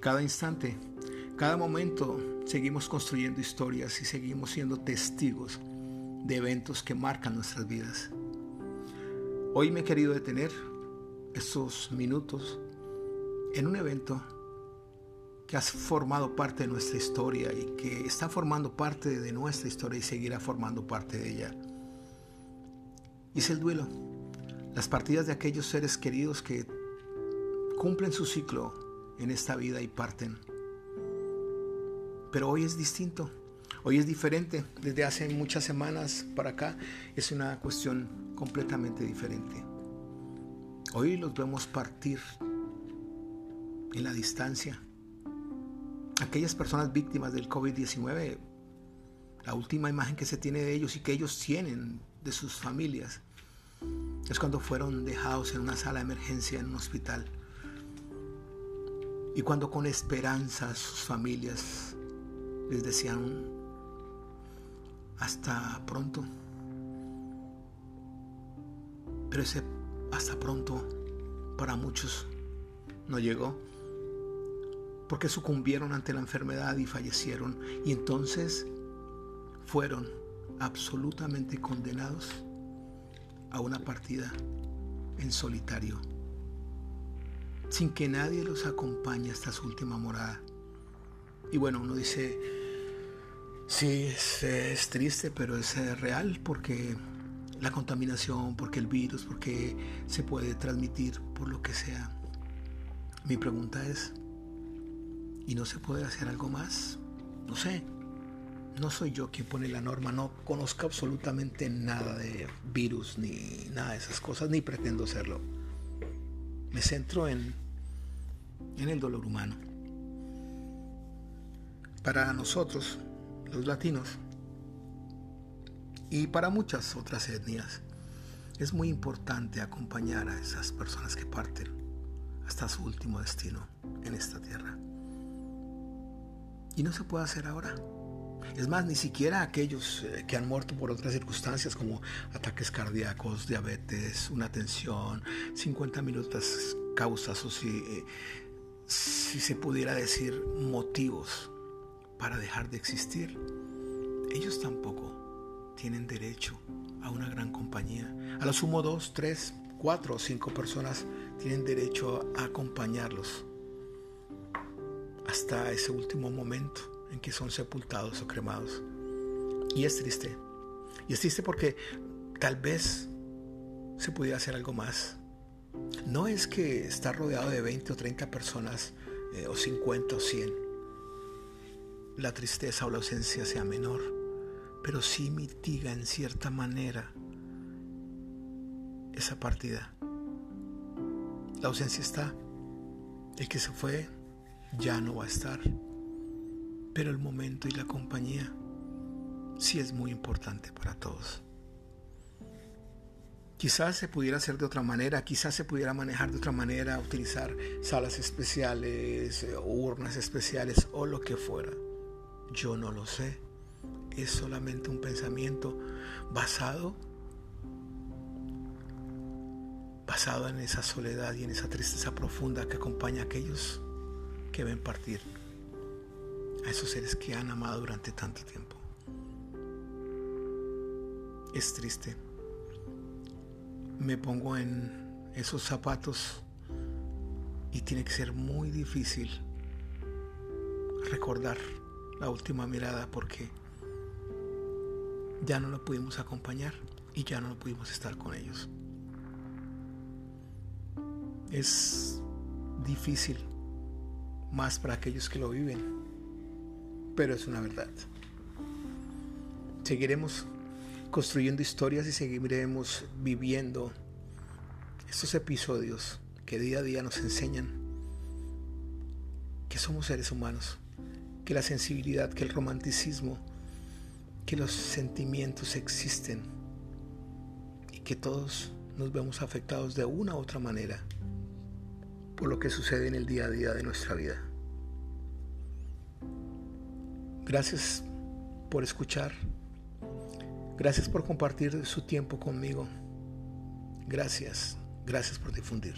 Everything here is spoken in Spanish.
Cada instante, cada momento seguimos construyendo historias y seguimos siendo testigos de eventos que marcan nuestras vidas. Hoy me he querido detener estos minutos en un evento que ha formado parte de nuestra historia y que está formando parte de nuestra historia y seguirá formando parte de ella. Y es el duelo, las partidas de aquellos seres queridos que cumplen su ciclo en esta vida y parten. Pero hoy es distinto, hoy es diferente, desde hace muchas semanas para acá es una cuestión completamente diferente. Hoy los vemos partir en la distancia aquellas personas víctimas del COVID-19, la última imagen que se tiene de ellos y que ellos tienen de sus familias es cuando fueron dejados en una sala de emergencia en un hospital. Y cuando con esperanza sus familias les decían hasta pronto. Pero ese hasta pronto para muchos no llegó porque sucumbieron ante la enfermedad y fallecieron y entonces fueron absolutamente condenados a una partida en solitario, sin que nadie los acompañe hasta su última morada. Y bueno, uno dice, sí, es, es triste, pero es real porque la contaminación, porque el virus, porque se puede transmitir por lo que sea. Mi pregunta es, y no se puede hacer algo más. No sé, no soy yo quien pone la norma, no conozco absolutamente nada de virus ni nada de esas cosas, ni pretendo serlo. Me centro en, en el dolor humano. Para nosotros, los latinos, y para muchas otras etnias, es muy importante acompañar a esas personas que parten hasta su último destino en esta tierra. Y no se puede hacer ahora. Es más, ni siquiera aquellos eh, que han muerto por otras circunstancias como ataques cardíacos, diabetes, una tensión, 50 minutos causas o si, eh, si se pudiera decir motivos para dejar de existir. Ellos tampoco tienen derecho a una gran compañía. A lo sumo dos, tres, cuatro o cinco personas tienen derecho a acompañarlos hasta ese último momento en que son sepultados o cremados. Y es triste. Y es triste porque tal vez se pudiera hacer algo más. No es que estar rodeado de 20 o 30 personas, eh, o 50 o 100, la tristeza o la ausencia sea menor, pero sí mitiga en cierta manera esa partida. La ausencia está. El que se fue ya no va a estar. Pero el momento y la compañía sí es muy importante para todos. Quizás se pudiera hacer de otra manera, quizás se pudiera manejar de otra manera, utilizar salas especiales, eh, urnas especiales o lo que fuera. Yo no lo sé. Es solamente un pensamiento basado basado en esa soledad y en esa tristeza profunda que acompaña a aquellos que ven partir a esos seres que han amado durante tanto tiempo. Es triste. Me pongo en esos zapatos y tiene que ser muy difícil recordar la última mirada porque ya no lo pudimos acompañar y ya no lo pudimos estar con ellos. Es difícil más para aquellos que lo viven, pero es una verdad. Seguiremos construyendo historias y seguiremos viviendo estos episodios que día a día nos enseñan que somos seres humanos, que la sensibilidad, que el romanticismo, que los sentimientos existen y que todos nos vemos afectados de una u otra manera por lo que sucede en el día a día de nuestra vida. Gracias por escuchar. Gracias por compartir su tiempo conmigo. Gracias, gracias por difundir.